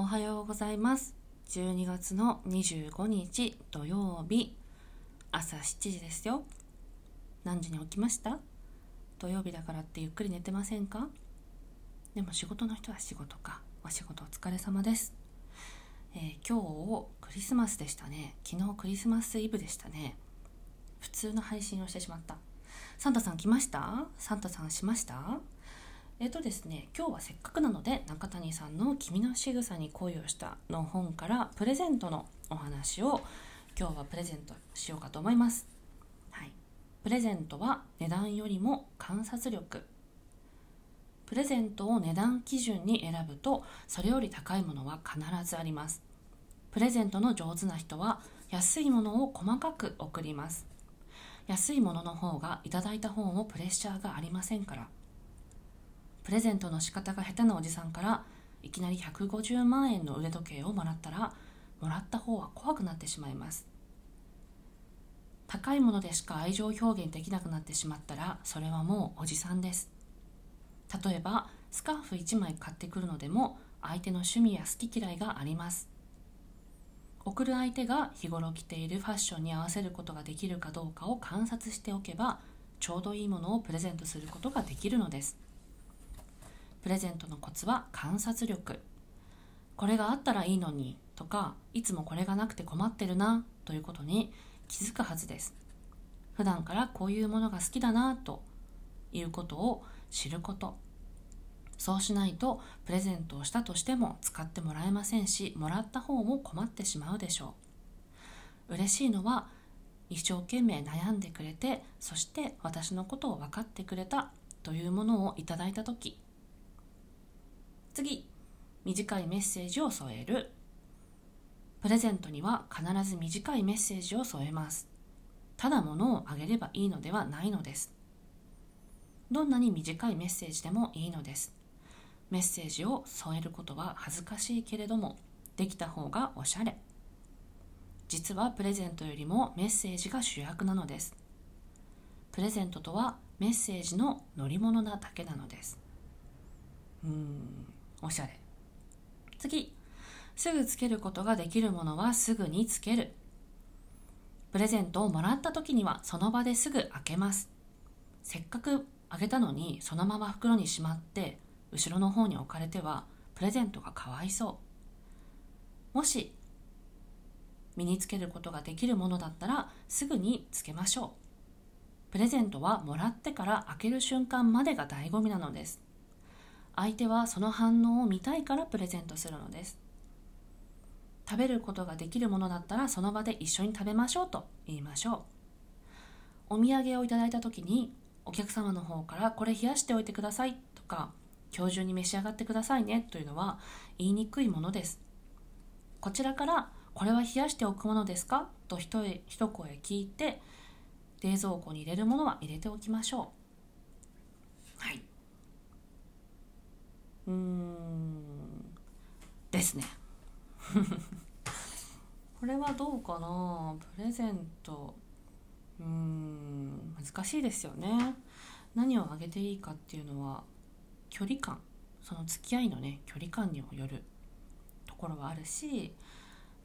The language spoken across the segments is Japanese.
おはようございます。12月の25日土曜日。朝7時ですよ。何時に起きました？土曜日だからってゆっくり寝てませんか？でも仕事の人は仕事か。お仕事お疲れ様です。えー、今日クリスマスでしたね。昨日クリスマスイブでしたね。普通の配信をしてしまった。サンタさん来ました？サンタさんしました？えっ、とですね今日はせっかくなので中谷さんの「君の仕草に恋をした」の本からプレゼントのお話を今日はプレゼントしようかと思います、はい、プレゼントは値段よりも観察力。プレゼントを値段基準に選ぶとそれより高いものは必ずあります。プレゼントの上手な人は安いものを細かく送ります。安いものの方がいただいた方もプレッシャーがありませんから。プレゼントの仕方が下手なおじさんからいきなり150万円の腕時計をもらったらもらった方は怖くなってしまいます。高いものでしか愛情表現できなくなってしまったらそれはもうおじさんです。例えばスカーフ1枚買ってくるのでも相手の趣味や好き嫌いがあります。送る相手が日頃着ているファッションに合わせることができるかどうかを観察しておけばちょうどいいものをプレゼントすることができるのです。プレゼントのコツは観察力。これがあったらいいのにとかいつもこれがなくて困ってるなということに気づくはずです。普段からこういうものが好きだなということを知ること。そうしないとプレゼントをしたとしても使ってもらえませんしもらった方も困ってしまうでしょう。嬉しいのは一生懸命悩んでくれてそして私のことを分かってくれたというものをいただいた時。次短いメッセージを添える。プレゼントには必ず短いメッセージを添えます。ただ物をあげればいいのではないのです。どんなに短いメッセージでもいいのです。メッセージを添えることは恥ずかしいけれどもできた方がおしゃれ。実はプレゼントよりもメッセージが主役なのです。プレゼントとはメッセージの乗り物なだけなのです。うん。おしゃれ。次。すぐつけることができるものはすぐにつける。プレゼントをもらった時にはその場ですぐ開けます。せっかくあげたのにそのまま袋にしまって後ろの方に置かれてはプレゼントがかわいそう。もし身につけることができるものだったらすぐにつけましょう。プレゼントはもらってから開ける瞬間までが醍醐味なのです。相手はその反応を見たいからプレゼントするのです。食べることができるものだったらその場で一緒に食べましょうと言いましょう。お土産をいただいた時にお客様の方からこれ冷やしておいてくださいとか今日中に召し上がってくださいねというのは言いにくいものです。こちらからこれは冷やしておくものですかと一一声聞いて冷蔵庫に入れるものは入れておきましょう。はい。うん。ですね。これはどうかな？プレゼント。うん難しいですよね。何をあげていいかっていうのは距離感。その付き合いのね距離感にもよるところはあるし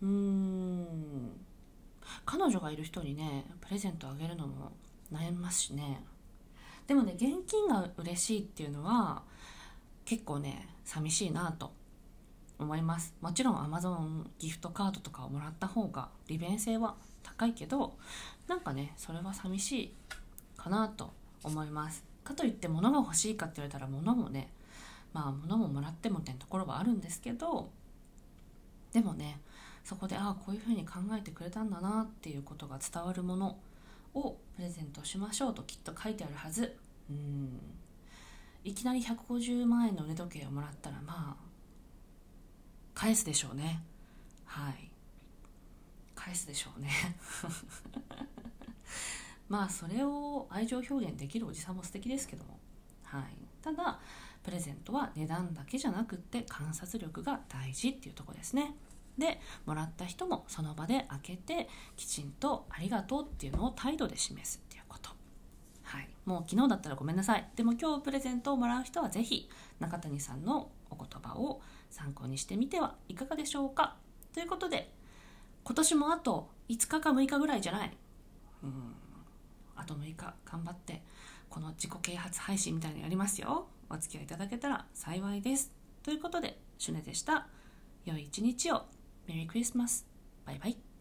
うーん彼女がいる人にねプレゼントあげるのも悩みますしね。でもね現金が嬉しいっていうのは結構ね寂しいなと思います。もちろん Amazon ギフトカードとかをもらった方が利便性は高いけどなんかねそれは寂しいかなと思います。かといって物が欲しいかって言われたら物もねまあ物ももらってもってところはあるんですけどでもねそこでああこういうふうに考えてくれたんだなっていうことが伝わるものをプレゼントしましょうときっと書いてあるはず。うん。いきなり150万円の腕時計をもらったらまあ返すでしょうね。はい。返すでしょうね。まあそれを愛情表現できるおじさんも素敵ですけども、はい、ただプレゼントは値段だけじゃなくって観察力が大事っていうとこですね。でもらった人もその場で開けてきちんと「ありがとう」っていうのを態度で示す。はい、もう昨日だったらごめんなさい。でも今日プレゼントをもらう人はぜひ中谷さんのお言葉を参考にしてみてはいかがでしょうか。ということで今年もあと5日か6日ぐらいじゃない。うん。あと6日頑張ってこの自己啓発配信みたいにやりますよ。お付き合いいただけたら幸いです。ということでシュネでした。良い一日を。メリークリスマス。バイバイ。